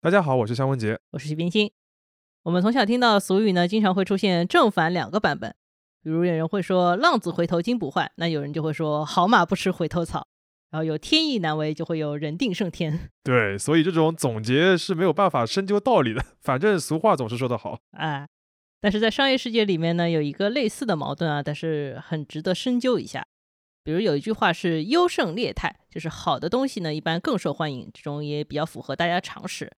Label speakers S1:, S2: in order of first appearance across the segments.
S1: 大家好，我是香文杰。
S2: 我是徐冰心。我们从小听到俗语呢，经常会出现正反两个版本。比如有人会说“浪子回头金不换”，那有人就会说“好马不吃回头草”。然后有“天意难违”，就会有人定胜天。
S1: 对，所以这种总结是没有办法深究道理的。反正俗话总是说得好。
S2: 哎，但是在商业世界里面呢，有一个类似的矛盾啊，但是很值得深究一下。比如有一句话是“优胜劣汰”，就是好的东西呢一般更受欢迎，这种也比较符合大家常识。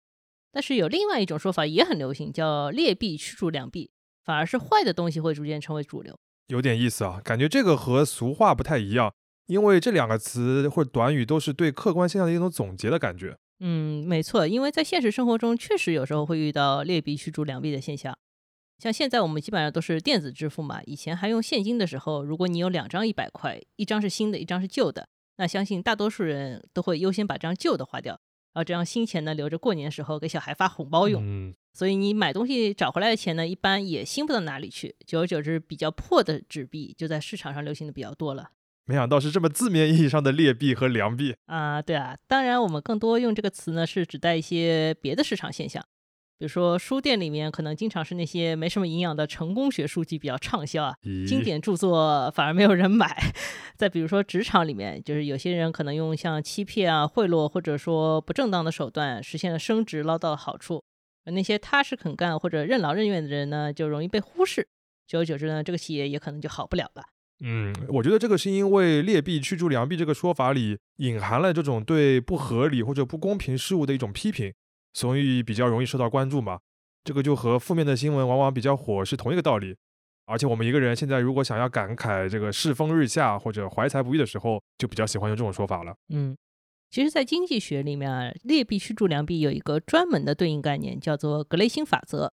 S2: 但是有另外一种说法也很流行，叫劣币驱逐良币，反而是坏的东西会逐渐成为主流。
S1: 有点意思啊，感觉这个和俗话不太一样，因为这两个词或者短语都是对客观现象的一种总结的感觉。
S2: 嗯，没错，因为在现实生活中确实有时候会遇到劣币驱逐良币的现象。像现在我们基本上都是电子支付嘛，以前还用现金的时候，如果你有两张一百块，一张是新的，一张是旧的，那相信大多数人都会优先把这张旧的花掉，然后这样新钱呢留着过年的时候给小孩发红包用。
S1: 嗯，
S2: 所以你买东西找回来的钱呢，一般也新不到哪里去，久而久之，比较破的纸币就在市场上流行的比较多了。
S1: 没想到是这么字面意义上的劣币和良币
S2: 啊！对啊，当然我们更多用这个词呢，是指代一些别的市场现象。比如说，书店里面可能经常是那些没什么营养的成功学书籍比较畅销啊，经典著作反而没有人买。再比如说，职场里面，就是有些人可能用像欺骗啊、贿赂或者说不正当的手段实现了升职，捞到了好处。而那些踏实肯干或者任劳任怨的人呢，就容易被忽视。久而久之呢，这个企业也可能就好不了了。
S1: 嗯，我觉得这个是因为劣币驱逐良币这个说法里隐含了这种对不合理或者不公平事物的一种批评。所以比较容易受到关注嘛，这个就和负面的新闻往往比较火是同一个道理。而且我们一个人现在如果想要感慨这个世风日下或者怀才不遇的时候，就比较喜欢用这种说法了。
S2: 嗯，其实，在经济学里面啊，劣币驱逐良币有一个专门的对应概念，叫做格雷欣法则。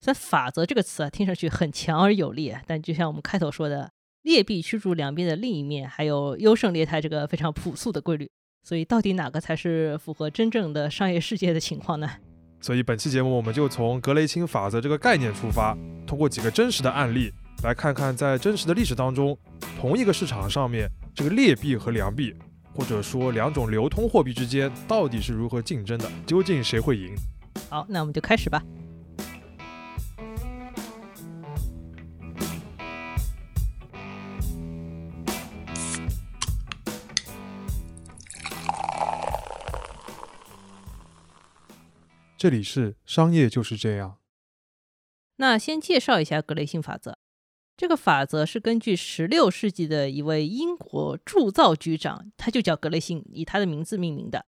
S2: 在法则这个词啊，听上去很强而有力，但就像我们开头说的，劣币驱逐良币的另一面还有优胜劣汰这个非常朴素的规律。所以，到底哪个才是符合真正的商业世界的情况呢？
S1: 所以，本期节目我们就从格雷钦法则这个概念出发，通过几个真实的案例，来看看在真实的历史当中，同一个市场上面，这个劣币和良币，或者说两种流通货币之间，到底是如何竞争的，究竟谁会赢？
S2: 好，那我们就开始吧。
S1: 这里是商业就是这样。
S2: 那先介绍一下格雷欣法则。这个法则是根据16世纪的一位英国铸造局长，他就叫格雷欣，以他的名字命名的。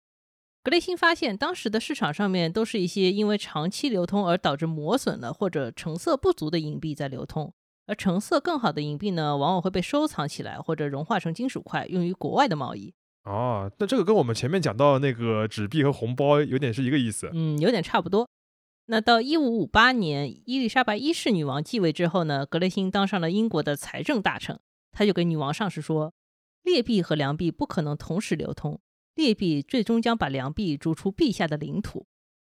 S2: 格雷欣发现，当时的市场上面都是一些因为长期流通而导致磨损了或者成色不足的银币在流通，而成色更好的银币呢，往往会被收藏起来或者融化成金属块，用于国外的贸易。
S1: 哦，那这个跟我们前面讲到那个纸币和红包有点是一个意思。
S2: 嗯，有点差不多。那到一五五八年，伊丽莎白一世女王继位之后呢，格雷欣当上了英国的财政大臣，他就给女王上书说，劣币和良币不可能同时流通，劣币最终将把良币逐出陛下的领土。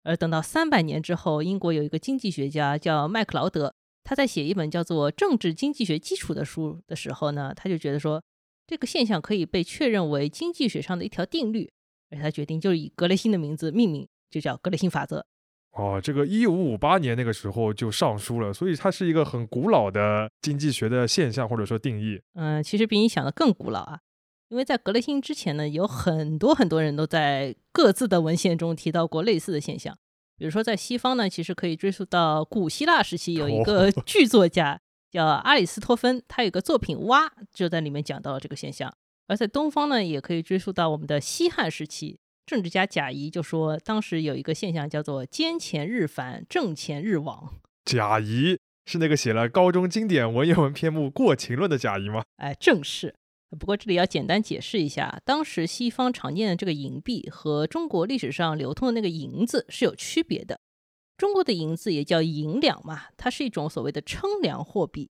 S2: 而等到三百年之后，英国有一个经济学家叫麦克劳德，他在写一本叫做《政治经济学基础》的书的时候呢，他就觉得说。这个现象可以被确认为经济学上的一条定律，而他决定就以格雷欣的名字命名，就叫格雷欣法则。
S1: 哦，这个一五五八年那个时候就上书了，所以它是一个很古老的经济学的现象或者说定义。
S2: 嗯，其实比你想的更古老啊，因为在格雷欣之前呢，有很多很多人都在各自的文献中提到过类似的现象。比如说在西方呢，其实可以追溯到古希腊时期，有一个剧作家。叫阿里斯托芬，他有个作品《蛙》，就在里面讲到了这个现象。而在东方呢，也可以追溯到我们的西汉时期，政治家贾谊就说，当时有一个现象叫做“奸钱日繁，挣钱日亡”。
S1: 贾谊是那个写了高中经典文言文篇目《过秦论》的贾谊吗？
S2: 哎，正是。不过这里要简单解释一下，当时西方常见的这个银币和中国历史上流通的那个银子是有区别的。中国的银子也叫银两嘛，它是一种所谓的称量货币。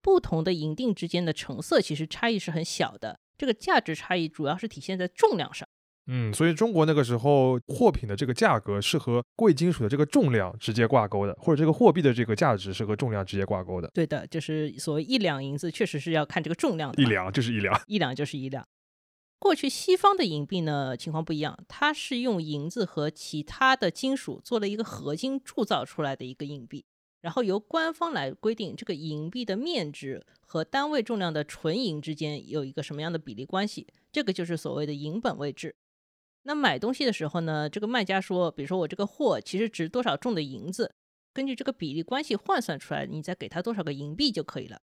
S2: 不同的银锭之间的成色其实差异是很小的，这个价值差异主要是体现在重量上。
S1: 嗯，所以中国那个时候货品的这个价格是和贵金属的这个重量直接挂钩的，或者这个货币的这个价值是和重量直接挂钩的。
S2: 对的，就是所谓一两银子，确实是要看这个重量的。
S1: 一两就是一两，
S2: 一两就是一两。过去西方的银币呢情况不一样，它是用银子和其他的金属做了一个合金铸造出来的一个硬币，然后由官方来规定这个银币的面值和单位重量的纯银之间有一个什么样的比例关系，这个就是所谓的银本位制。那买东西的时候呢，这个卖家说，比如说我这个货其实值多少重的银子，根据这个比例关系换算出来，你再给他多少个银币就可以了。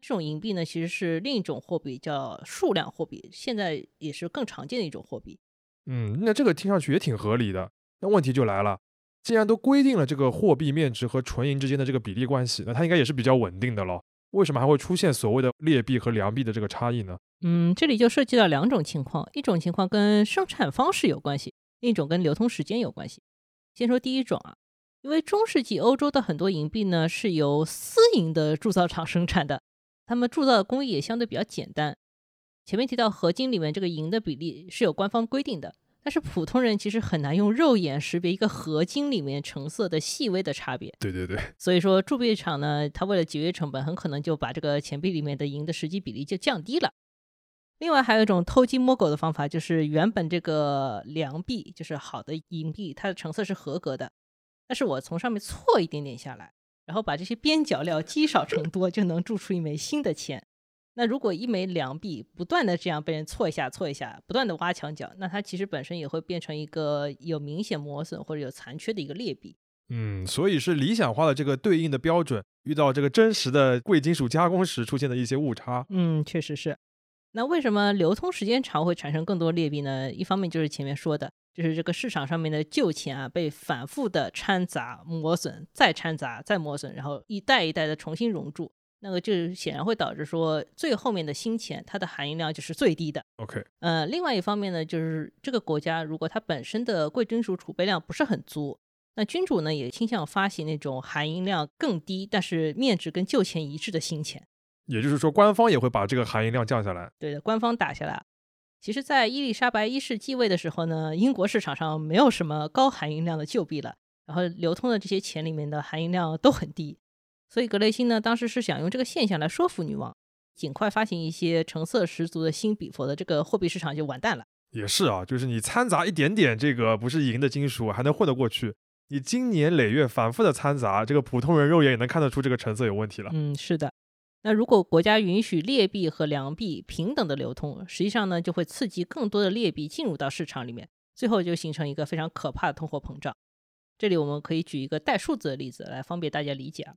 S2: 这种银币呢，其实是另一种货币，叫数量货币，现在也是更常见的一种货币。
S1: 嗯，那这个听上去也挺合理的。那问题就来了，既然都规定了这个货币面值和纯银之间的这个比例关系，那它应该也是比较稳定的咯。为什么还会出现所谓的劣币和良币的这个差异呢？
S2: 嗯，这里就涉及到两种情况，一种情况跟生产方式有关系，另一种跟流通时间有关系。先说第一种啊，因为中世纪欧洲的很多银币呢是由私营的铸造厂生产的。他们铸造的工艺也相对比较简单。前面提到合金里面这个银的比例是有官方规定的，但是普通人其实很难用肉眼识别一个合金里面成色的细微的差别。
S1: 对对对，
S2: 所以说铸币厂呢，它为了节约成本，很可能就把这个钱币里面的银的实际比例就降低了。另外还有一种偷鸡摸狗的方法，就是原本这个良币就是好的银币，它的成色是合格的，但是我从上面错一点点下来。然后把这些边角料积少成多，就能铸出一枚新的钱。那如果一枚良币不断的这样被人错一下、错一下，不断的挖墙角，那它其实本身也会变成一个有明显磨损或者有残缺的一个劣币。
S1: 嗯，所以是理想化的这个对应的标准，遇到这个真实的贵金属加工时出现的一些误差。
S2: 嗯，确实是。那为什么流通时间长会产生更多劣币呢？一方面就是前面说的。就是这个市场上面的旧钱啊，被反复的掺杂、磨损，再掺杂、再磨损，然后一代一代的重新熔铸，那个就显然会导致说最后面的新钱它的含银量就是最低的。
S1: OK，
S2: 呃，另外一方面呢，就是这个国家如果它本身的贵金属储备量不是很足，那君主呢也倾向发行那种含银量更低，但是面值跟旧钱一致的新钱。
S1: 也就是说，官方也会把这个含银量降下来。
S2: 对的，官方打下来。其实，在伊丽莎白一世继位的时候呢，英国市场上没有什么高含银量的旧币了，然后流通的这些钱里面的含银量都很低，所以格雷欣呢，当时是想用这个现象来说服女王，尽快发行一些成色十足的新币，否则这个货币市场就完蛋了。
S1: 也是啊，就是你掺杂一点点这个不是银的金属还能混得过去，你经年累月反复的掺杂，这个普通人肉眼也能看得出这个成色有问题了。
S2: 嗯，是的。那如果国家允许劣币和良币平等的流通，实际上呢，就会刺激更多的劣币进入到市场里面，最后就形成一个非常可怕的通货膨胀。这里我们可以举一个带数字的例子来方便大家理解啊。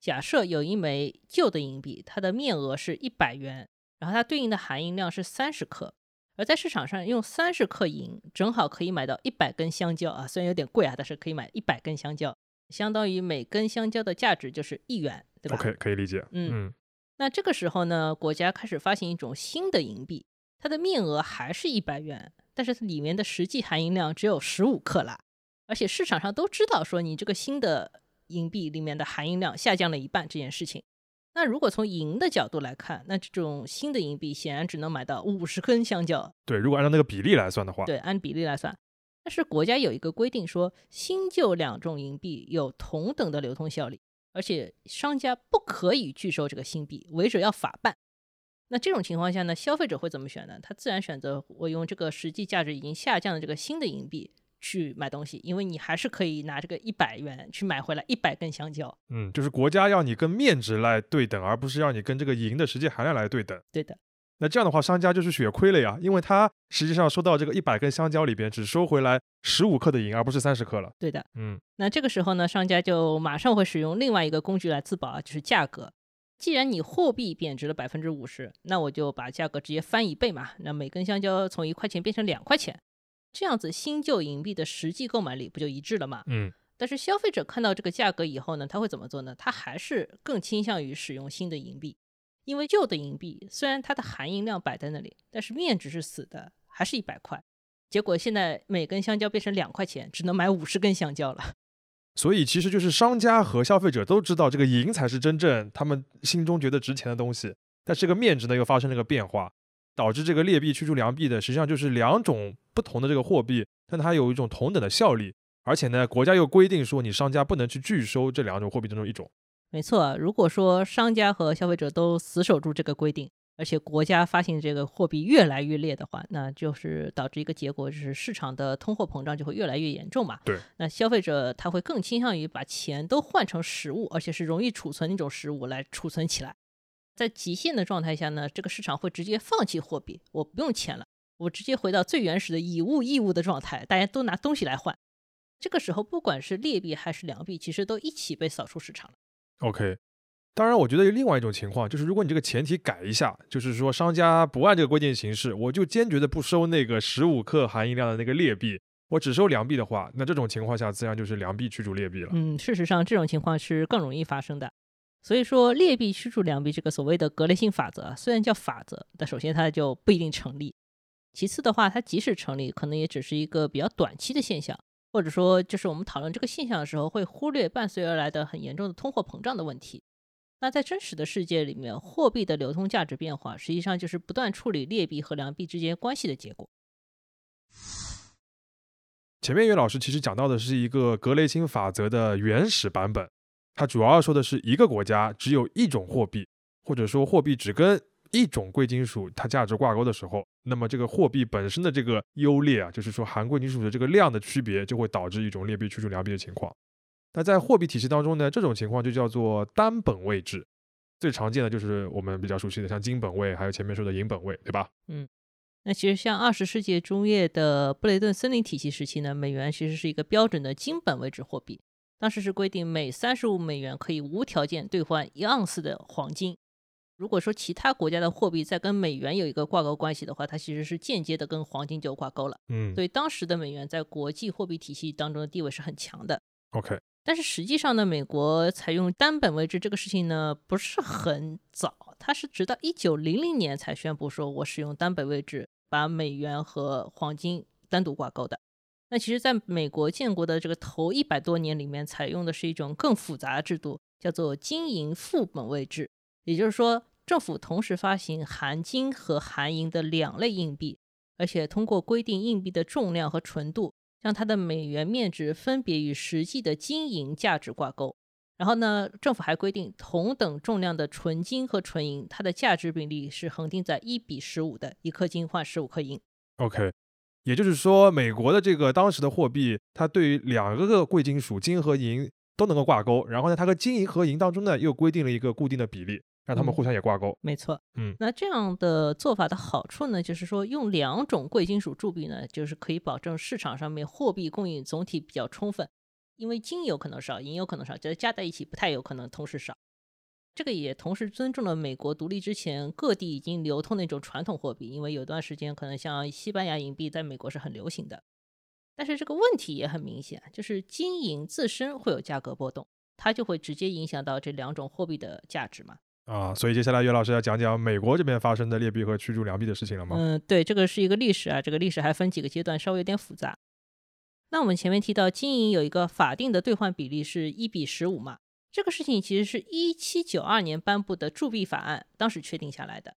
S2: 假设有一枚旧的银币，它的面额是一百元，然后它对应的含银量是三十克，而在市场上用三十克银正好可以买到一百根香蕉啊，虽然有点贵啊，但是可以买一百根香蕉，相当于每根香蕉的价值就是一元，对吧
S1: ？OK，可以理解。
S2: 嗯。那这个时候呢，国家开始发行一种新的银币，它的面额还是一百元，但是它里面的实际含银量只有十五克拉，而且市场上都知道说你这个新的银币里面的含银量下降了一半这件事情。那如果从银的角度来看，那这种新的银币显然只能买到五十根香蕉。
S1: 对，如果按照那个比例来算的话。
S2: 对，按比例来算。但是国家有一个规定说，新旧两种银币有同等的流通效力。而且商家不可以拒收这个新币，违者要法办。那这种情况下呢，消费者会怎么选呢？他自然选择我用这个实际价值已经下降的这个新的银币去买东西，因为你还是可以拿这个一百元去买回来一百根香蕉。
S1: 嗯，就是国家要你跟面值来对等，而不是要你跟这个银的实际含量来对等。
S2: 对的。
S1: 那这样的话，商家就是血亏了呀，因为他实际上收到这个一百根香蕉里边只收回来十五克的银，而不是三十克了。
S2: 对的，
S1: 嗯，
S2: 那这个时候呢，商家就马上会使用另外一个工具来自保啊，就是价格。既然你货币贬值了百分之五十，那我就把价格直接翻一倍嘛，那每根香蕉从一块钱变成两块钱，这样子新旧银币的实际购买力不就一致了吗？
S1: 嗯。
S2: 但是消费者看到这个价格以后呢，他会怎么做呢？他还是更倾向于使用新的银币。因为旧的银币虽然它的含银量摆在那里，但是面值是死的，还是一百块。结果现在每根香蕉变成两块钱，只能买五十根香蕉了。
S1: 所以其实就是商家和消费者都知道这个银才是真正他们心中觉得值钱的东西，但这个面值呢又发生了个变化，导致这个劣币驱逐良币的实际上就是两种不同的这个货币，但它有一种同等的效力，而且呢国家又规定说你商家不能去拒收这两种货币当中一种。
S2: 没错，如果说商家和消费者都死守住这个规定，而且国家发行这个货币越来越烈的话，那就是导致一个结果，就是市场的通货膨胀就会越来越严重嘛。
S1: 对，
S2: 那消费者他会更倾向于把钱都换成实物，而且是容易储存那种实物来储存起来。在极限的状态下呢，这个市场会直接放弃货币，我不用钱了，我直接回到最原始的以物易物的状态，大家都拿东西来换。这个时候，不管是劣币还是良币，其实都一起被扫出市场了。
S1: OK，当然，我觉得有另外一种情况，就是如果你这个前提改一下，就是说商家不按这个规定行事，我就坚决的不收那个十五克含银量的那个劣币，我只收良币的话，那这种情况下自然就是良币驱逐劣币了。
S2: 嗯，事实上这种情况是更容易发生的。所以说，劣币驱逐良币这个所谓的格雷性法则，虽然叫法则，但首先它就不一定成立。其次的话，它即使成立，可能也只是一个比较短期的现象，或者说，就是我们讨论这个现象的时候，会忽略伴随而来的很严重的通货膨胀的问题。那在真实的世界里面，货币的流通价值变化，实际上就是不断处理劣币和良币之间关系的结果。
S1: 前面岳老师其实讲到的是一个格雷欣法则的原始版本，它主要说的是一个国家只有一种货币，或者说货币只跟一种贵金属它价值挂钩的时候，那么这个货币本身的这个优劣啊，就是说含贵金属的这个量的区别，就会导致一种劣币驱逐良币的情况。那在货币体系当中呢，这种情况就叫做单本位制，最常见的就是我们比较熟悉的像金本位，还有前面说的银本位，对吧？
S2: 嗯那其实像二十世纪中叶的布雷顿森林体系时期呢，美元其实是一个标准的金本位制货币，当时是规定每三十五美元可以无条件兑换一盎司的黄金。如果说其他国家的货币在跟美元有一个挂钩关系的话，它其实是间接的跟黄金就挂钩了。
S1: 嗯
S2: 所以当时的美元在国际货币体系当中的地位是很强的。
S1: ，OK，
S2: 但是实际上呢，美国采用单本位制这个事情呢，不是很早，它是直到一九零零年才宣布说我使用单本位制，把美元和黄金单独挂钩的。那其实，在美国建国的这个头一百多年里面，采用的是一种更复杂的制度，叫做金银副本位制，也就是说，政府同时发行含金和含银的两类硬币，而且通过规定硬币的重量和纯度，让它的美元面值分别与实际的金银价值挂钩。然后呢，政府还规定同等重量的纯金和纯银，它的价值比例是恒定在一比十五的，一克金换十五克银。
S1: OK，也就是说，美国的这个当时的货币，它对于两个个贵金属金和银都能够挂钩，然后呢，它和金银和银当中呢又规定了一个固定的比例，让他们
S2: 嗯
S1: 互相也挂钩。
S2: 没错，
S1: 嗯，
S2: 那这样的做法的好处呢，就是说用两种贵金属铸币呢，就是可以保证市场上面货币供应总体比较充分，因为金有可能少，银有可能少，就是加在一起不太有可能同时少。这个也同时尊重了美国独立之前各地已经流通的那种传统货币，因为有段时间可能像西班牙银币在美国是很流行的。但是这个问题也很明显，就是金银自身会有价格波动，它就会直接影响到这两种货币的价值嘛。
S1: 啊，所以接下来岳老师要讲讲美国这边发生的劣币和驱逐良币的事情了吗？
S2: 嗯，对，这个是一个历史啊，这个历史还分几个阶段，稍微有点复杂。那我们前面提到金银有一个法定的兑换比例是一比十五嘛，这个事情其实是一七九二年颁布的铸币法案，当时确定下来的。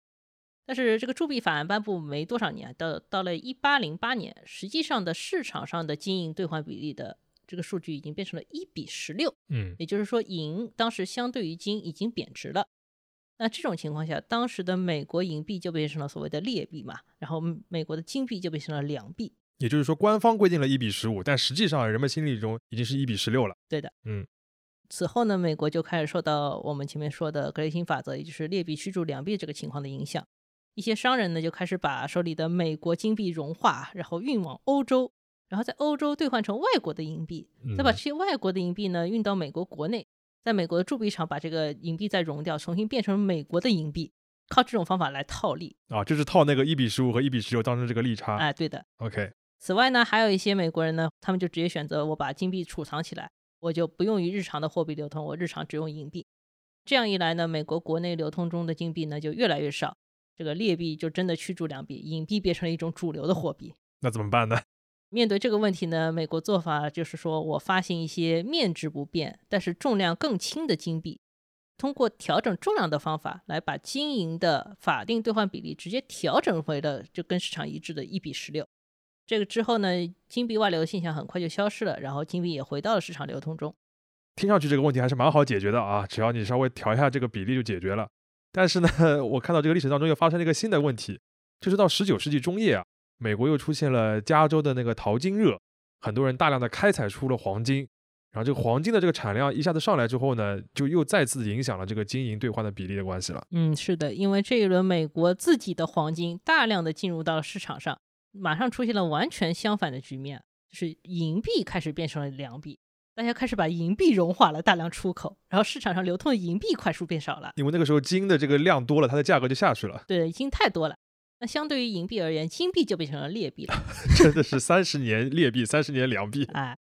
S2: 但是这个铸币法案颁布没多少年，到到了一八零八年，实际上的市场上的金银兑换比例的这个数据已经变成了一比十六。
S1: 嗯
S2: 也就是说，银当时相对于金已经贬值了。那这种情况下，当时的美国银币就变成了所谓的劣币嘛，然后美国的金币就变成了良币。
S1: 也就是说，官方规定了一比十五，但实际上人们心里中已经是一比十六了。
S2: 对的，嗯此后呢，美国就开始受到我们前面说的格雷欣法则，也就是劣币驱逐良币这个情况的影响。一些商人呢就开始把手里的美国金币融化，然后运往欧洲，然后在欧洲兑换成外国的银币，再把
S1: 嗯
S2: 这些外国的银币呢运到美国国内，在美国的铸币厂把这个银币再熔掉，重新变成美国的银币，靠这种方法来套利。
S1: 啊，就是套那个一比十五和一比十六当中这个利差。
S2: 哎，对的。
S1: OK，
S2: 此外呢，还有一些美国人呢，他们就直接选择我把金币储藏起来，我就不用于日常的货币流通，我日常只用银币。这样一来呢，美国国内流通中的金币呢就越来越少，这个劣币就真的驱逐良币，银币变成了一种主流的货币。
S1: 那怎么办呢？
S2: 面对这个问题呢，美国做法就是说我发行一些面值不变，但是重量更轻的金币，通过调整重量的方法来把金银的法定兑换比例直接调整回了就跟市场一致的一比十六。这个之后呢，金币外流的现象很快就消失了，然后金币也回到了市场流通中。
S1: 听上去这个问题还是蛮好解决的啊，只要你稍微调一下这个比例就解决了。但是呢，我看到这个历史当中又发生了一个新的问题，就是到十九世纪中叶啊，美国又出现了加州的那个淘金热，很多人大量的开采出了黄金，然后这个黄金的这个产量一下子上来之后呢，就又再次影响了这个金银兑换的比例的关系了。
S2: 嗯，是的，因为这一轮美国自己的黄金大量的进入到了市场上，马上出现了完全相反的局面，就是银币开始变成了良币。大家开始把银币融化了，大量出口，然后市场上流通的银币快速变少了。
S1: 因为那个时候金的这个量多了，它的价格就下去了。
S2: 对，金太多了。那相对于银币而言，金币就变成了劣币了。
S1: 真的是三十年劣币，三十年良币。
S2: 哎，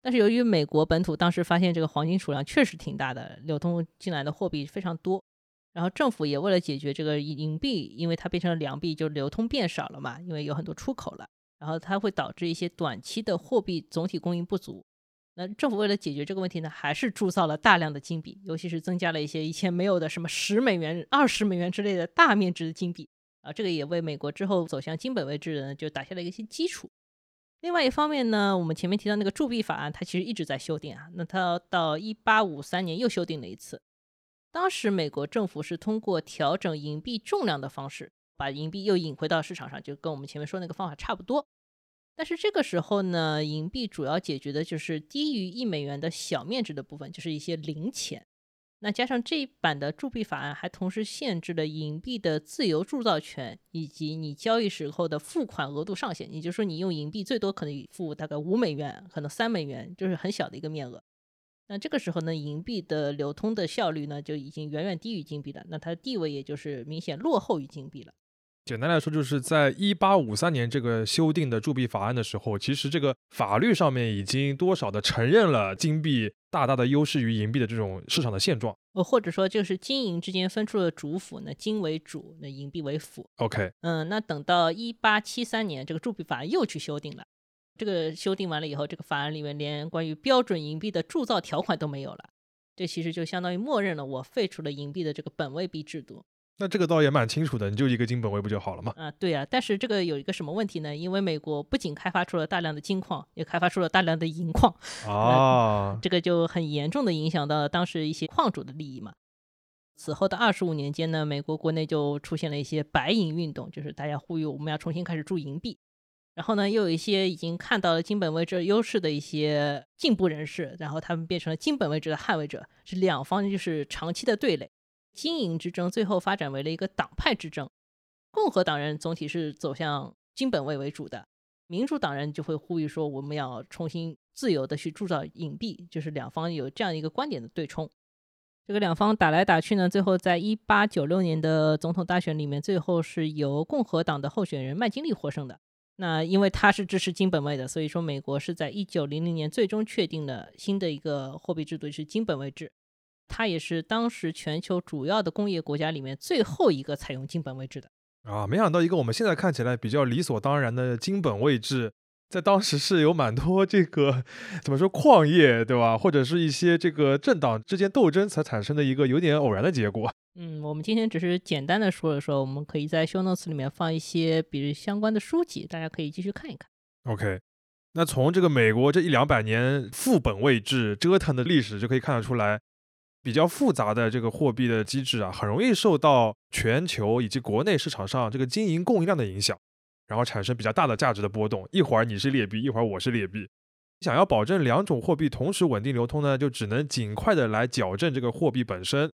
S2: 但是由于美国本土当时发现这个黄金储量确实挺大的，流通进来的货币非常多，然后政府也为了解决这个银币，因为它变成了良币，就流通变少了嘛，因为有很多出口了，然后它会导致一些短期的货币总体供应不足。那政府为了解决这个问题呢，还是铸造了大量的金币，尤其是增加了一些以前没有的什么十美元、二十美元之类的大面值的金币啊，这个也为美国之后走向金本位制呢就打下了一些基础。另外一方面呢，我们前面提到那个铸币法案，它其实一直在修订啊，那它到一八五三年又修订了一次。当时美国政府是通过调整银币重量的方式，把银币又引回到市场上，就跟我们前面说那个方法差不多。但是这个时候呢，银币主要解决的就是低于一美元的小面值的部分，就是一些零钱。那加上这一版的铸币法案，还同时限制了银币的自由铸造权，以及你交易时候的付款额度上限。也就是说，你用银币最多可能付大概五美元，可能三美元，就是很小的一个面额。那这个时候呢，银币的流通的效率呢，就已经远远低于金币了。那它的地位也就是明显落后于金币了。
S1: 简单来说，就是在一八五三年这个修订的铸币法案的时候，其实这个法律上面已经多少的承认了金币大大的优势于银币的这种市场的现状。
S2: 呃，或者说就是金银之间分出了主辅，那金为主，那银币为辅。
S1: OK，
S2: 嗯，那等到一八七三年，这个铸币法案又去修订了。这个修订完了以后，这个法案里面连关于标准银币的铸造条款都没有了。这其实就相当于默认了我废除了银币的这个本位币制度。
S1: 那这个倒也蛮清楚的，你就一个金本位不就好了吗？
S2: 啊，对啊，但是这个有一个什么问题呢？因为美国不仅开发出了大量的金矿，也开发出了大量的银矿，
S1: 啊，
S2: 这个就很严重的影响到了当时一些矿主的利益嘛。此后的二十五年间呢，美国国内就出现了一些白银运动，就是大家呼吁我们要重新开始铸银币。然后呢，又有一些已经看到了金本位制优势的一些进步人士，然后他们变成了金本位制的捍卫者，是两方就是长期的对垒。经营之争最后发展为了一个党派之争，共和党人总体是走向金本位为主的，民主党人就会呼吁说我们要重新自由的去铸造银币，就是两方有这样一个观点的对冲。这个两方打来打去呢，最后在一八九六年的总统大选里面，最后是由共和党的候选人麦金利获胜的。那因为他是支持金本位的，所以说美国是在一九零零年最终确定了新的一个货币制度，是金本位制。它也是当时全球主要的工业国家里面最后一个采用金本位制的。
S1: 啊，没想到一个我们现在看起来比较理所当然的金本位制，在当时是有蛮多这个怎么说矿业对吧，或者是一些这个政党之间斗争才产生的一个有点偶然的结果。
S2: 嗯，我们今天只是简单的说了说，我们可以在 show notes 里面放一些比如相关的书籍，大家可以继续看一看。
S1: OK，那从这个美国这一两百年副本位制折腾的历史就可以看得出来。比较复杂的这个货币的机制啊，很容易受到全球以及国内市场上这个金银供应量的影响，然后产生比较大的价值的波动。一会儿你是劣币，一会儿我是劣币。想要保证两种货币同时稳定流通呢，就只能尽快的来矫正这个货币本身。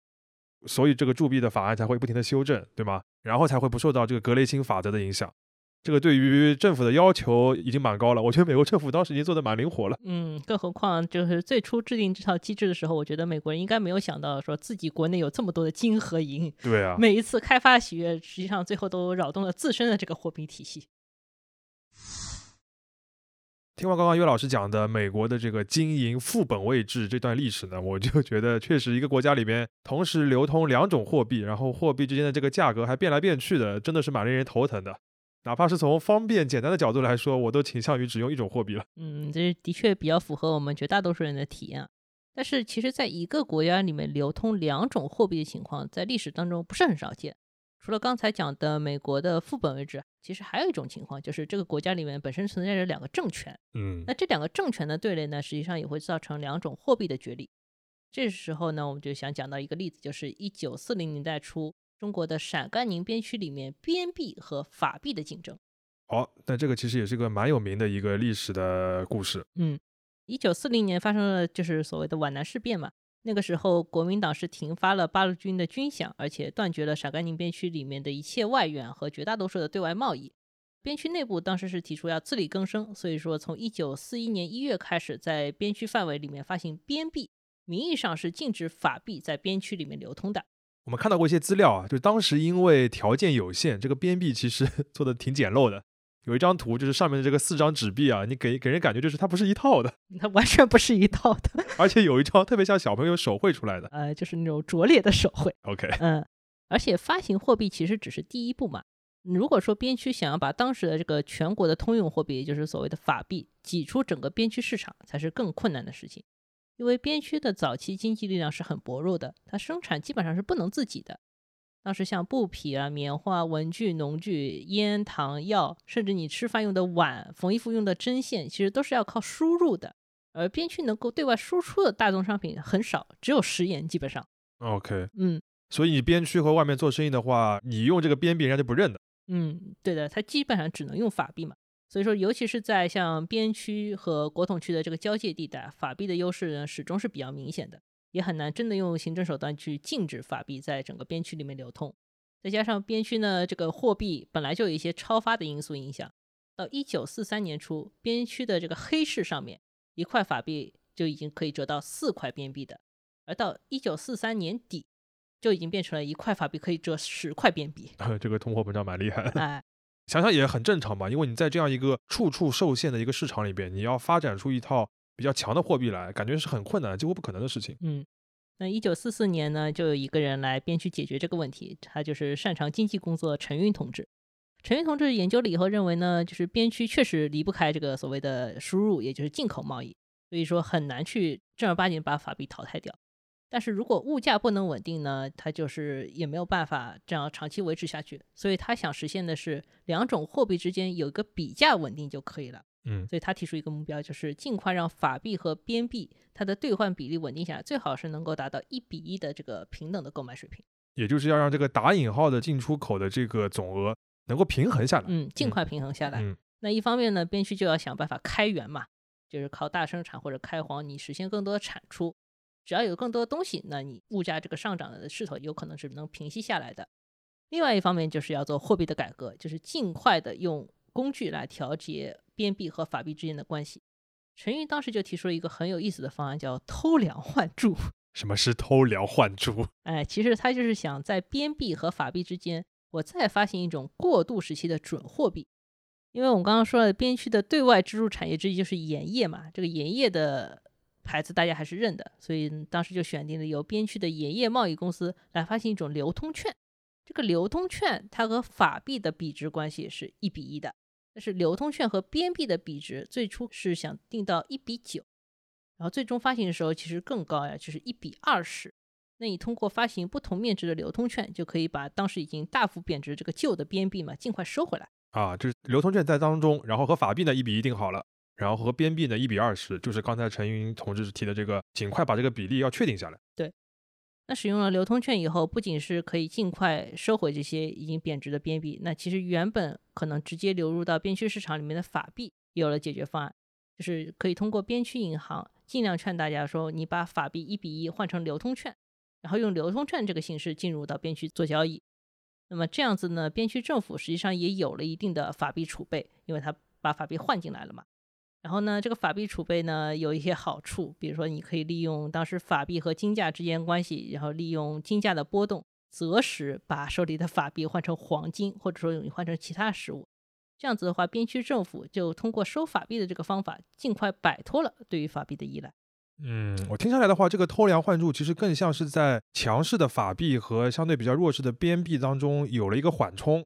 S1: 所以这个铸币的法案才会不停的修正，对吗？然后才会不受到这个格雷钦法则的影响。这个对于政府的要求已经蛮高了，我觉得美国政府当时已经做的蛮灵活了。
S2: 嗯，更何况就是最初制定这套机制的时候，我觉得美国人应该没有想到说自己国内有这么多的金和银。
S1: 对啊，
S2: 每一次开发喜悦，实际上最后都扰动了自身的这个货币体系。
S1: 听完刚刚岳老师讲的美国的这个金银副本位制这段历史呢，我就 觉得确实一个国家里边同时流通两种货币，然后货币之间的这个价格还变来变去的，真的是蛮令人头疼的。哪怕是从方便简单的角度来说，我都倾向于只用一种货币了。
S2: 嗯，这的确比较符合我们绝大多数人的体验。但是，其实，在一个国家里面流通两种货币的情况，在历史当中不是很少见。除了刚才讲的美国的副本位制，其实还有一种情况，就是这个国家里面本身存在着两个政权。
S1: 嗯，
S2: 那这两个政权的对垒呢，实际上也会造成两种货币的角力。这时候呢，我们就想讲到一个例子，就是一九四零年代初，中国的陕甘宁边区里面边币和法币的竞争。
S1: 好，那这个其实也是一个蛮有名的一个历史的故事。
S2: 嗯，一九四零年发生了就是所谓的皖南事变嘛。那个时候，国民党是停发了八路军的军饷，而且断绝了陕甘宁边区里面的一切外援和绝大多数的对外贸易。边区内部当时是提出要自力更生，所以说从一九四一年一月开始，在边区范围里面发行边币，名义上是禁止法币在边区里面流通的。
S1: 我们看到过一些资料啊，就当时因为条件有限，这个边币其实 做的挺简陋的。有一张图，就是上面的这个四张纸币啊，你给给人感觉就是它不是一套的，
S2: 它完全不是一套的，
S1: 而且有一张特别像小朋友手绘出来的，
S2: 呃，就是那种拙劣的手绘。
S1: OK，
S2: 嗯，而且发行货币其实只是第一步嘛。如果说边区想要把当时的这个全国的通用货币，也就是所谓的法币挤出整个边区市场，才是更困难的事情。因为边区的早期经济力量是很薄弱的，它生产基本上是不能自己的。当时像布匹啊、棉花、文具、农具、烟、糖、药，甚至你吃饭用的碗、缝衣服用的针线，其实都是要靠输入的。而边区能够对外输出的大宗商品很少，只有食盐，基本上。
S1: OK，
S2: 嗯，
S1: 所以你边区和外面做生意的话，你用这个边币，人家就不认的。
S2: 嗯，对的，它基本上只能用法币嘛。所以说，尤其是在像边区和国统区的这个交界地带，法币的优势呢，始终是比较明显的。也很难真的用行政手段去禁止法币在整个边区里面流通，再加上边区呢这个货币本来就有一些超发的因素影响，到一九四三年初，边区的这个黑市上面一块法币就已经可以折到四块边币的，而到一九四三年底就已经变成了一块法币可以折十块边币。
S1: 这个通货膨胀蛮厉害。
S2: 哎，
S1: 想想也很正常吧，因为你在这样一个处处受限的一个市场里边，你要发展出一套。比较强的货币来，感觉是很困难，几乎不可能的事情。
S2: 嗯，那一九四四年呢，就有一个人来边区解决这个问题，他就是擅长经济工作陈云同志。陈云同志研究了以后认为呢，就是边区确实离不开这个所谓的输入，也就是进口贸易，所以说很难去正儿八经把法币淘汰掉。但是如果物价不能稳定呢，它就是也没有办法这样长期维持下去。所以他想实现的是两种货币之间有一个比价稳定就可以了。
S1: 嗯，
S2: 所以他提出一个目标，就是尽快让法币和边币它的兑换比例稳定下来，最好是能够达到一比一的这个平等的购买水平。
S1: 也就是要让这个打引号的进出口的这个总额能够平衡下来。
S2: 嗯，尽快平衡下来。那一方面呢，边区就要想办法开源嘛，就是靠大生产或者开荒，你实现更多的产出。只要有更多的东西，那你物价这个上涨的势头有可能是能平息下来的。另外一方面就是要做货币的改革，就是尽快的用工具来调节。边币和法币之间的关系，陈云当时就提出了一个很有意思的方案，叫偷梁换柱。
S1: 什么是偷梁换柱？
S2: 哎，其实他就是想在边币和法币之间，我再发行一种过渡时期的准货币。因为我们刚刚说了，边区的对外支柱产业之一就是盐业嘛，这个盐业的牌子大家还是认的，所以当时就选定了由边区的盐业贸易公司来发行一种流通券。这个流通券它和法币的比值关系是一比一的。但是流通券和边币的比值最初是想定到一比九，然后最终发行的时候其实更高呀，就是一比二十。那你通过发行不同面值的流通券，就可以把当时已经大幅贬值这个旧的边币嘛，尽快收回来
S1: 啊。就是流通券在当中，然后和法币呢一比一定好了，然后和边币呢一比二十，就是刚才陈云同志提的这个，尽快把这个比例要确定下来。
S2: 对。那使用了流通券以后，不仅是可以尽快收回这些已经贬值的边币，那其实原本可能直接流入到边区市场里面的法币有了解决方案，就是可以通过边区银行尽量劝大家说，你把法币一比一换成流通券，然后用流通券这个形式进入到边区做交易。那么这样子呢，边区政府实际上也有了一定的法币储备，因为他把法币换进来了嘛。然后呢，这个法币储备呢有一些好处，比如说你可以利用当时法币和金价之间关系，然后利用金价的波动择时把手里的法币换成黄金，或者说你换成其他实物。这样子的话，边区政府就通过收法币的这个方法，尽快摆脱了对于法币的依赖。
S1: 嗯，我听下来的话，这个偷梁换柱其实更像是在强势的法币和相对比较弱势的边币当中有了一个缓冲。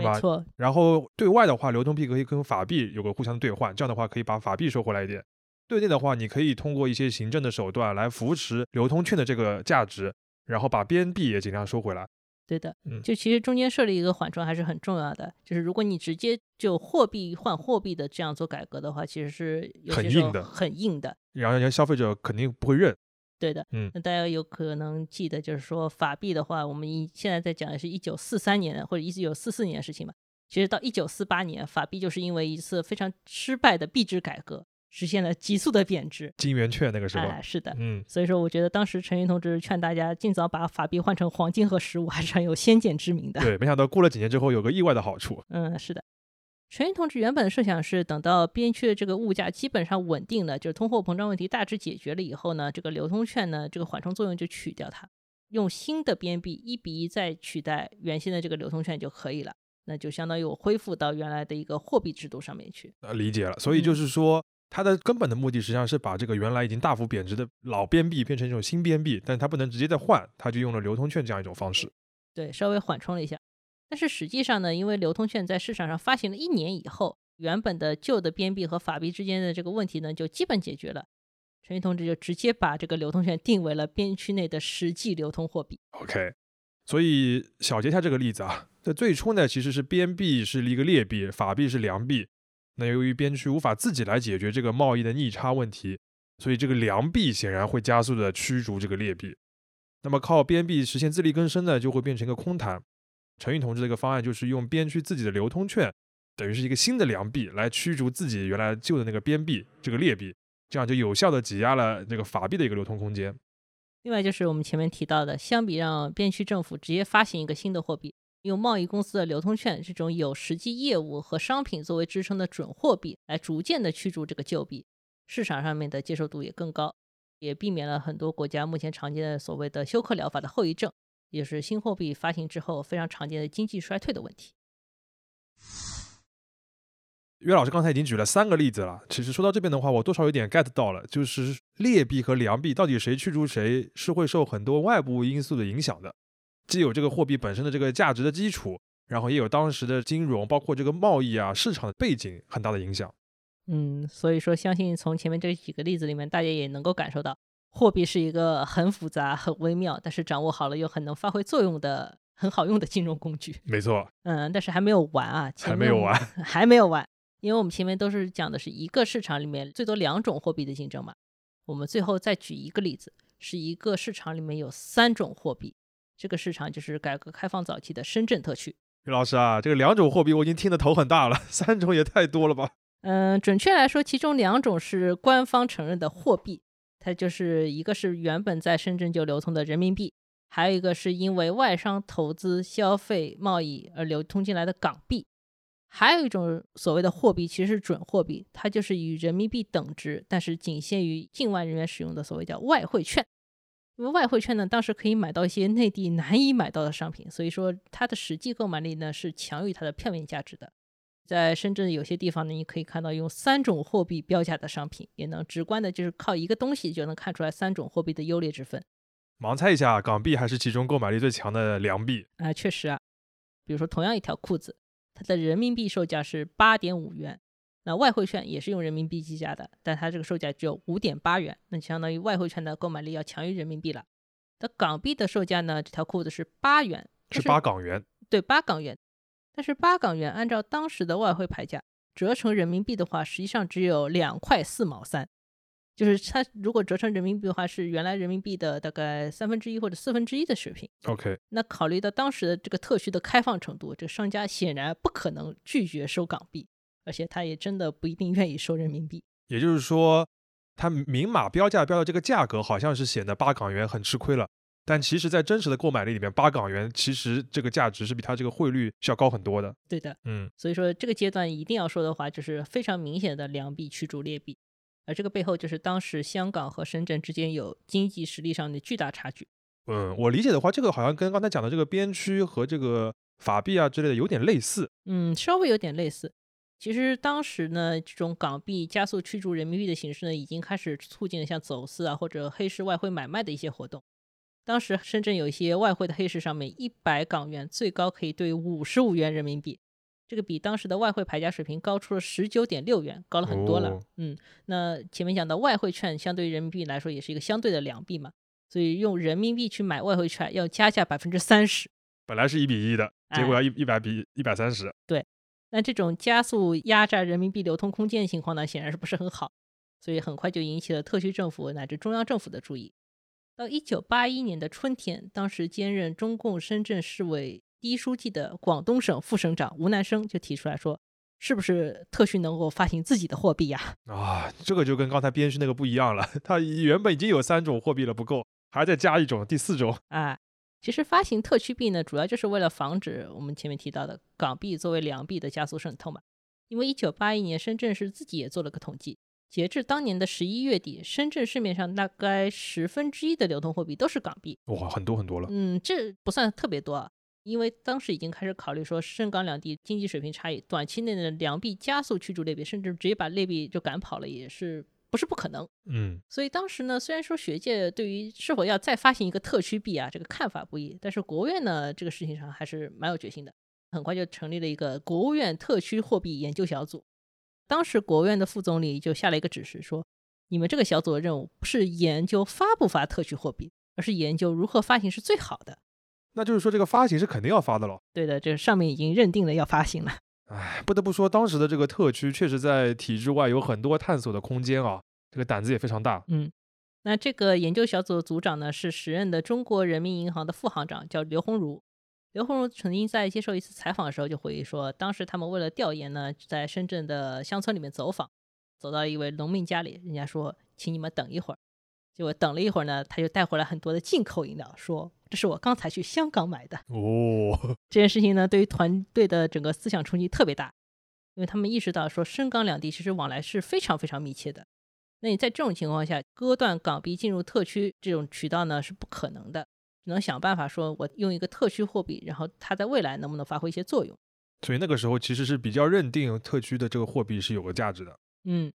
S1: 对吧？
S2: 错。
S1: 然后对外的话，流通币可以跟法币有个互相兑换，这样的话可以把法币收回来一点。对内的话，你可以通过一些行政的手段来扶持流通券的这个价值，然后把边币也尽量收回来。
S2: 对的，就其实中间设立一个缓冲还是很重要的。就是如果你直接就货币换货币的这样做改革的话，其实是
S1: 很硬的，
S2: 很硬的。
S1: 然后人家消费者肯定不会认。
S2: 对的，
S1: 嗯
S2: 那大家有可能记得，就是说法币的话，我们一现在在讲的是一九四三年或者一九四四年的事情嘛。其实到一九四八年，法币就是因为一次非常失败的币制改革，实现了急速的贬值。
S1: 金圆券那个时候，
S2: 哎，是的。
S1: 嗯，
S2: 所以说，我觉得当时陈云同志劝大家尽早把法币换成黄金和实物，还是很有先见之明的。
S1: 对，没想到过了几年之后有个意外的好处。
S2: 嗯，是的。陈云同志原本的设想是，等到边区的这个物价基本上稳定了，就是通货膨胀问题大致解决了以后呢，这个流通券呢，这个缓冲作用就取掉它，用新的边币一比一再取代原先的这个流通券就可以了。那就相当于我恢复到原来的一个货币制度上面去。
S1: 呃，理解了。所以就
S2: 嗯
S1: 是说，它的根本的目的实际上是把这个原来已经大幅贬值的老边币变成一种新边币，但它不能直接再换，它就用了流通券这样一种方式。
S2: 对，稍微缓冲了一下。但是实际上呢，因为流通券在市场上发行了一年以后，原本的旧的边币和法币之间的这个问题呢，就基本解决了。陈云同志就直接把这个流通券定为了边区内的实际流通货币。
S1: OK，所以小结一下这个例子啊，在最初呢，其实是边币是一个劣币，法币是良币。那由于边区无法自己来解决这个贸易的逆差问题，所以这个良币显然会加速的驱逐这个劣币。那么靠边币实现自力更生呢，就会变成一个空谈。陈云同志的一个方案就是用边区自己的流通券，等于是一个新的良币来驱逐自己原来旧的那个边币这个劣币，这样就有效的挤压了这个法币的一个流通空间。
S2: 另外就是我们前面提到的，相比让边区政府直接发行一个新的货币，用贸易公司的流通券这种有实际业务和商品作为支撑的准货币，来逐渐的驱逐这个旧币，市场上面的接受度也更高，也避免了很多国家目前常见的所谓的休克疗法的后遗症，也就是新货币发行之后非常常见的经济衰退的问题。
S1: 岳老师刚才已经举了三个例子了，其实说到这边的话，我多少有点 get 到了，就是劣币和良币到底谁驱逐谁，是会受很多外部因素的影响的，既有这个货币本身的这个价值的基础，然后也有当时的金融，包括这个贸易啊市场的背景很大的影响。
S2: 嗯，所以说相信从前面这几个例子里面，大家也能够感受到，货币是一个很复杂、很微妙，但是掌握好了又很能发挥作用的很好用的金融工具。
S1: 没错，
S2: 嗯，但是还没有完啊，
S1: 还没有完，
S2: 还没有完，因为我们前面都是讲的是一个市场里面最多两种货币的竞争嘛。我们最后再举一个例子，是一个市场里面有三种货币，这个市场就是改革开放早期的深圳特区。
S1: 于老师啊，这个两种货币我已经听得头很大了，三种也太多了吧？
S2: 嗯，准确来说，其中两种是官方承认的货币，它就是一个是原本在深圳就流通的人民币，还有一个是因为外商投资、消费、贸易而流通进来的港币。还有一种所谓的货币，其实是准货币，它就是与人民币等值，但是仅限于境外人员使用的所谓叫外汇券。因为外汇券呢，当时可以买到一些内地难以买到的商品，所以说它的实际购买力呢是强于它的票面价值的。在深圳有些地方呢，你可以看到用三种货币标价的商品，也能直观的就是靠一个东西就能看出来三种货币的优劣之分
S1: 盲猜一下，港币还是其中购买力最强的良币。
S2: 啊、确实啊，比如说同样一条裤子，它的人民币售价是八点五元，那外汇券也是用人民币计价的，但它这个售价只有五点八元，那相当于外汇券的购买力要强于人民币了。那港币的售价呢，这条裤子是八元，
S1: 是八港元，
S2: 对，八港元。但是八港元按照当时的外汇牌价折成人民币的话，实际上只有两块四毛三，就是它如果折成人民币的话，是原来人民币的大概三分之一或者四分之一的水平。
S1: OK，
S2: 那考虑到当时的这个特区的开放程度，这个商家显然不可能拒绝收港币，而且他也真的不一定愿意收人民币。
S1: 也就是说，他明码标价标的这个价格好像是显得八港元很吃亏了，但其实，在真实的购买力里面，八港元其实这个价值是比它这个汇率是要高很多的。
S2: 对的，
S1: 嗯，
S2: 所以说这个阶段一定要说的话，就是非常明显的良币驱逐劣币，而这个背后就是当时香港和深圳之间有经济实力上的巨大差距。
S1: 嗯，我理解的话，这个好像跟刚才讲的这个边区和这个法币啊之类的有点类似。
S2: 嗯，稍微有点类似。其实当时呢，这种港币加速驱逐人民币的形式呢，已经开始促进了像走私啊或者黑市外汇买卖的一些活动。当时深圳有一些外汇的黑市上面，一百港元最高可以兑五十五元人民币，这个比当时的外汇牌价水平高出了十九点六元，高了很多了。
S1: 哦
S2: 嗯，那前面讲到外汇券相对于人民币来说也是一个相对的良币嘛，所以用人民币去买外汇券要加价百分之三十。
S1: 本来是一比一的，结果要一一百比一百三十。
S2: 对那这种加速压榨人民币流通空间的情况呢，显然是不是很好，所以很快就引起了特区政府乃至中央政府的注意。到一九八一年的春天，当时兼任中共深圳市委第一书记的广东省副省长吴南生就提出来说：“是不是特区能够发行自己的货币呀？”
S1: 啊，这个就跟刚才编序那个不一样了，它原本已经有三种货币了，不够，还再加一种第四种。
S2: 啊，其实发行特区币呢，主要就是为了防止我们前面提到的港币作为良币的加速渗透嘛。因为一九八一年深圳市自己也做了个统计。截至当年的十一月底，深圳市面上大概十分之一的流通货币都是港币。
S1: 哇，很多很多了。
S2: 嗯，这不算特别多啊，因为当时已经开始考虑说，深港两地经济水平差异，短期内的两币加速驱逐劣币，甚至直接把劣币就赶跑了，也是不是不可能。
S1: 嗯，
S2: 所以当时呢，虽然说学界对于是否要再发行一个特区币啊，这个看法不一，但是国务院呢，这个事情上还是蛮有决心的，很快就成立了一个国务院特区货币研究小组。当时国务院的副总理就下了一个指示，说：“你们这个小组的任务不是研究发不发特区货币，而是研究如何发行是最好的。”
S1: 那就是说，这个发行是肯定要发的了。
S2: 对的，这上面已经认定了要发行了。
S1: 哎，不得不说，当时的这个特区确实在体制外有很多探索的空间啊，这个胆子也非常大。
S2: 嗯，那这个研究小组的组长呢，是时任的中国人民银行的副行长，叫刘鸿儒。刘鸿儒曾经在接受一次采访的时候就回忆说，当时他们为了调研呢，在深圳的乡村里面走访，走到一位农民家里，人家说请你们等一会儿，结果等了一会儿呢，他就带回来很多的进口饮料，说这是我刚才去香港买的。
S1: 哦，
S2: 这件事情呢，对于团队的整个思想冲击特别大，因为他们意识到说深港两地其实往来是非常非常密切的，那你在这种情况下割断港币进入特区这种渠道呢是不可能的。只能想办法说，我用一个特区货币，然后它在未来能不能发挥一些作用？
S1: 所以那个时候其实是比较认定特区的这个货币是有个价值的。
S2: 嗯，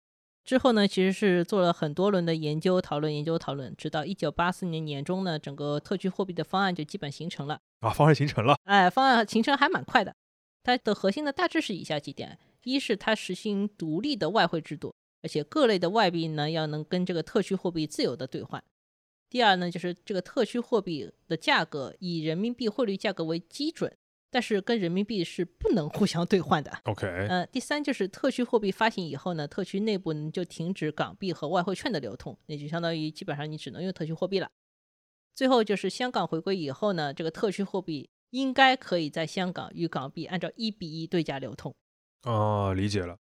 S2: 之后呢，其实是做了很多轮的研究讨论，研究讨论，直到一九八四年年中呢，整个特区货币的方案就基本形成了。
S1: 啊，方案形成了。
S2: 哎，方案形成还蛮快的。它的核心呢，大致是以下几点：一是它实行独立的外汇制度，而且各类的外币呢要能跟这个特区货币自由的兑换。第二呢，就是这个特区货币的价格以人民币汇率价格为基准，但是跟人民币是不能互相兑换的。
S1: OK，
S2: 呃，第三就是特区货币发行以后呢，特区内部就停止港币和外汇券的流通，那就相当于基本上你只能用特区货币了。最后就是香港回归以后呢，这个特区货币应该可以在香港与港币按照一比一对价流通。
S1: 哦，理解了。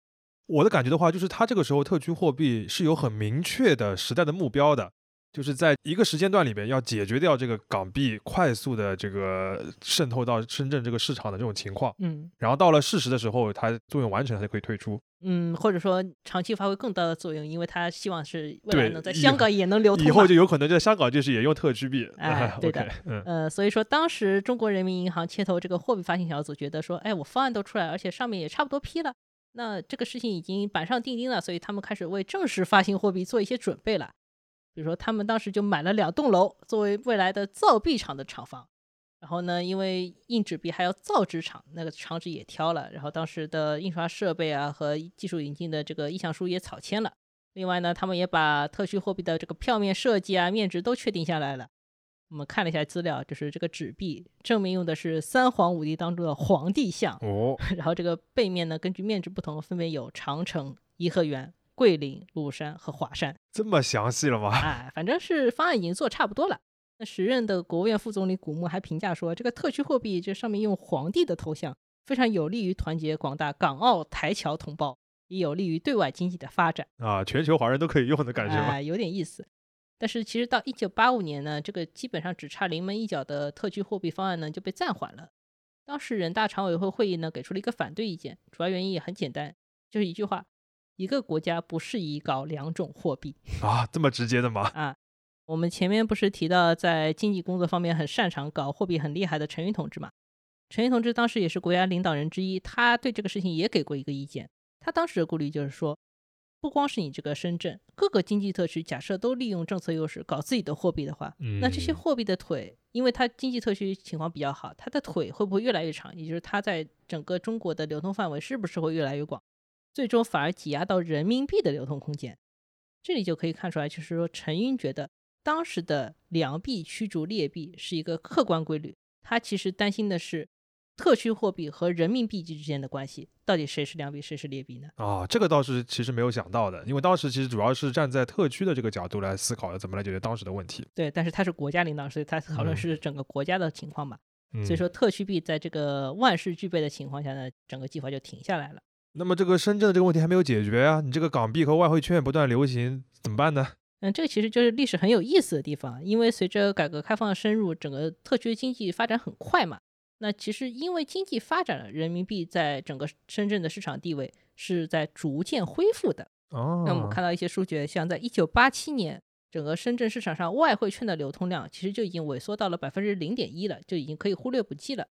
S1: 我的感觉的话，就是它这个时候特区货币是有很明确的时代的目标的。就是在一个时间段里面，要解决掉这个港币快速的这个渗透到深圳这个市场的这种情况，
S2: 嗯，
S1: 然后到了适时的时候，它作用完成，它就可以退出，
S2: 嗯，或者说长期发挥更大的作用，因为它希望是未来能在香港也能流通嘛。
S1: 以后就有可能在香港就是也用特区币，
S2: 哎 对的
S1: 嗯，
S2: 呃，所以说当时中国人民银行牵头这个货币发行小组觉得说，哎，我方案都出来，而且上面也差不多批了，那这个事情已经板上钉钉了，所以他们开始为正式发行货币做一些准备了。比如说，他们当时就买了两栋楼作为未来的造币厂的厂房，然后呢，因为印纸币还要造纸厂，那个厂址也挑了，然后当时的印刷设备啊和技术引进的这个意向书也草签了。另外呢，他们也把特区货币的这个票面设计啊、面值都确定下来了。我们看了一下资料，就是这个纸币正面用的是三皇五帝当中的皇帝像，
S1: 哦，
S2: 然后这个背面呢，根据面值不同，分别有长城、颐和园、桂林、庐山和华山。
S1: 这么详细了吗？
S2: 哎，反正是方案已经做差不多了。那时任的国务院副总理古木还评价说，这个特区货币这上面用皇帝的头像，非常有利于团结广大港澳台侨同胞，也有利于对外经济的发展。
S1: 啊，全球华人都可以用的感觉吗？
S2: 哎，有点意思。但是其实到一九八五年呢，这个基本上只差临门一脚的特区货币方案呢就被暂缓了。当时人大常委会会议呢给出了一个反对意见，主要原因也很简单，就是一句话：一个国家不适宜搞两种货币。
S1: 啊，这么直接的吗？
S2: 啊，我们前面不是提到在经济工作方面很擅长搞货币很厉害的陈云同志嘛？陈云同志当时也是国家领导人之一，他对这个事情也给过一个意见。他当时的顾虑就是说，不光是你这个深圳，各个经济特区假设都利用政策优势搞自己的货币的话，那这些
S1: 嗯
S2: 货币的腿，因为它经济特区情况比较好，它的腿会不会越来越长？也就是它在整个中国的流通范围是不是会越来越广？最终反而挤压到人民币的流通空间。这里就可以看出来，就是说陈云觉得当时的良币驱逐劣币是一个客观规律，他其实担心的是特区货币和人民币之间的关系，到底谁是良币，谁是劣币呢？
S1: 啊，这个倒是其实没有想到的，因为当时其实主要是站在特区的这个角度来思考的，怎么来解决当时的问题。
S2: 对，但是他是国家领导，所以他讨论
S1: 嗯
S2: 是整个国家的情况嘛。
S1: 嗯，
S2: 所以说，特区币在这个万事俱备的情况下呢，整个计划就停下来了。
S1: 那么这个深圳的这个问题还没有解决啊，你这个港币和外汇券不断流行，怎么办呢？
S2: 嗯，这个其实就是历史很有意思的地方，因为随着改革开放的深入，整个特区经济发展很快嘛。那其实因为经济发展了，人民币在整个深圳的市场地位是在逐渐恢复的。
S1: 哦，
S2: 那我们看到一些数据，像在一九八七年，整个深圳市场上外汇券的流通量其实就已经萎缩到了百分之零点一了，就已经可以忽略不计了。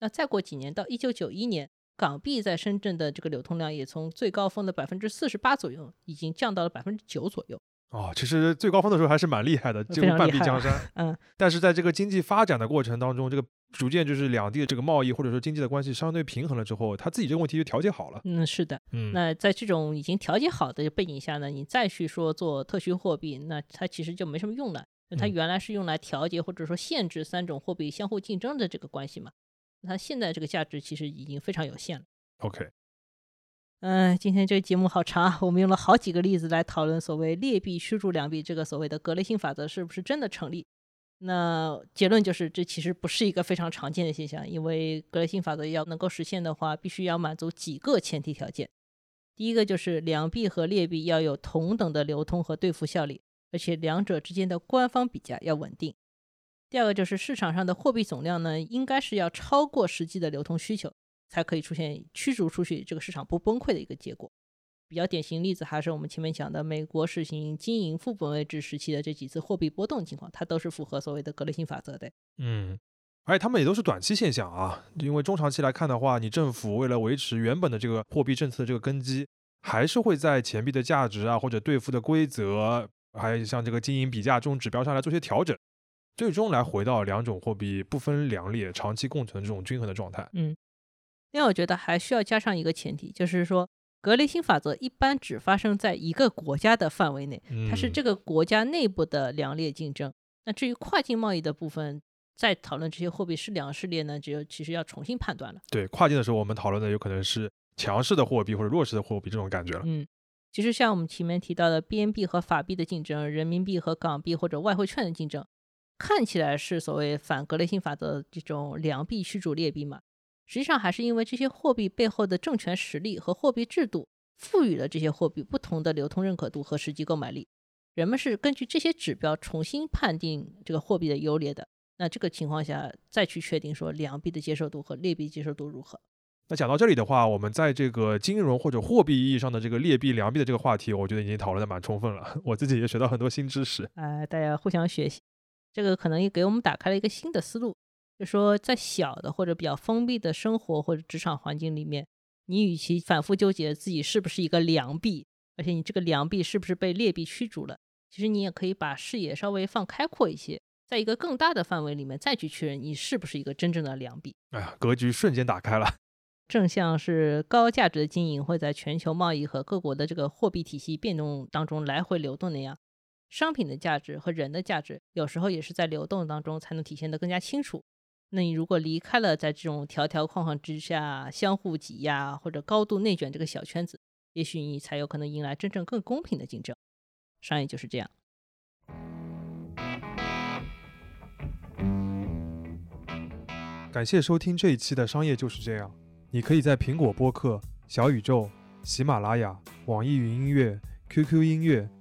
S2: 那再过几年，到一九九一年，港币在深圳的这个流通量也从最高峰的百分之四十八左右，已经降到了百分之九左右。
S1: 哦，其实最高峰的时候还是蛮厉害的，几乎半壁江山。
S2: 嗯，
S1: 但是在这个经济发展的过程当中，这个逐渐就是两地的这个贸易或者说经济的关系相对平衡了之后，他自己这个问题就调节好了。
S2: 嗯，是的。
S1: 嗯，
S2: 那在这种已经调节好的背景下呢，你再去说做特需货币，那它其实就没什么用了。它
S1: 嗯
S2: 原来是用来调节或者说限制三种货币相互竞争的这个关系嘛，那它现在这个价值其实已经非常有限了。
S1: OK，
S2: 嗯、今天这个节目好长啊，我们用了好几个例子来讨论所谓劣币驱逐良币这个所谓的格雷性法则是不是真的成立。那结论就是，这其实不是一个非常常见的现象，因为格雷性法则要能够实现的话，必须要满足几个前提条件。第一个就是良币和劣币要有同等的流通和兑付效力，而且两者之间的官方比价要稳定。第二个就是市场上的货币总量呢，应该是要超过实际的流通需求，才可以出现驱逐出去这个市场不崩溃的一个结果。比较典型例子还是我们前面讲的美国实行经营副本位制时期的这几次货币波动情况，它都是符合所谓的格雷性法则的。
S1: 嗯，而且他们也都是短期现象啊，因为中长期来看的话，你政府为了维持原本的这个货币政策的这个根基，还是会在钱币的价值啊或者兑付的规则，还有像这个经营比价这种指标上来做些调整，最终来回到两种货币不分良劣、长期共存这种均衡的状态。
S2: 嗯另外，我觉得还需要加上一个前提，就是说格雷性法则一般只发生在一个国家的范围内，它是
S1: 嗯
S2: 这个国家内部的良劣竞争。那至于跨境贸易的部分，在讨论这些货币是良是劣呢，只有其实要重新判断了。
S1: 对跨境的时候，我们讨论的有可能是强势的货币或者弱势的货币这种感觉了。
S2: 嗯，其实像我们前面提到的 BNB 和法币的竞争，人民币和港币或者外汇券的竞争，看起来是所谓反格雷欣法则这种良币驱逐劣币嘛，实际上还是因为这些货币背后的政权实力和货币制度，赋予了这些货币不同的流通认可度和实际购买力。人们是根据这些指标重新判定这个货币的优劣的。那这个情况下，再去确定说良币的接受度和劣币接受度如何。
S1: 那讲到这里的话，我们在这个金融或者货币意义上的这个劣币良币的这个话题，我觉得已经讨论的蛮充分了，我自己也学到很多新知识。
S2: 哎、大家互相学习，这个可能也给我们打开了一个新的思路，就说在小的或者比较封闭的生活或者职场环境里面，你与其反复纠结自己是不是一个良币，而且你这个良币是不是被劣币驱逐了，其实你也可以把视野稍微放开阔一些，在一个更大的范围里面再去确认你是不是一个真正的良币。
S1: 哎呀，格局瞬间打开了。
S2: 正像是高价值的经营会在全球贸易和各国的这个货币体系变动当中来回流动那样，商品的价值和人的价值有时候也是在流动当中才能体现得更加清楚。那你如果离开了在这种条条框框之下相互挤压或者高度内卷这个小圈子，也许你才有可能迎来真正更公平的竞争。商业就是这样。
S1: 感谢收听这一期的《商业就是这样》。你可以在苹果播客、小宇宙、喜马拉雅、网易云音乐、QQ 音乐、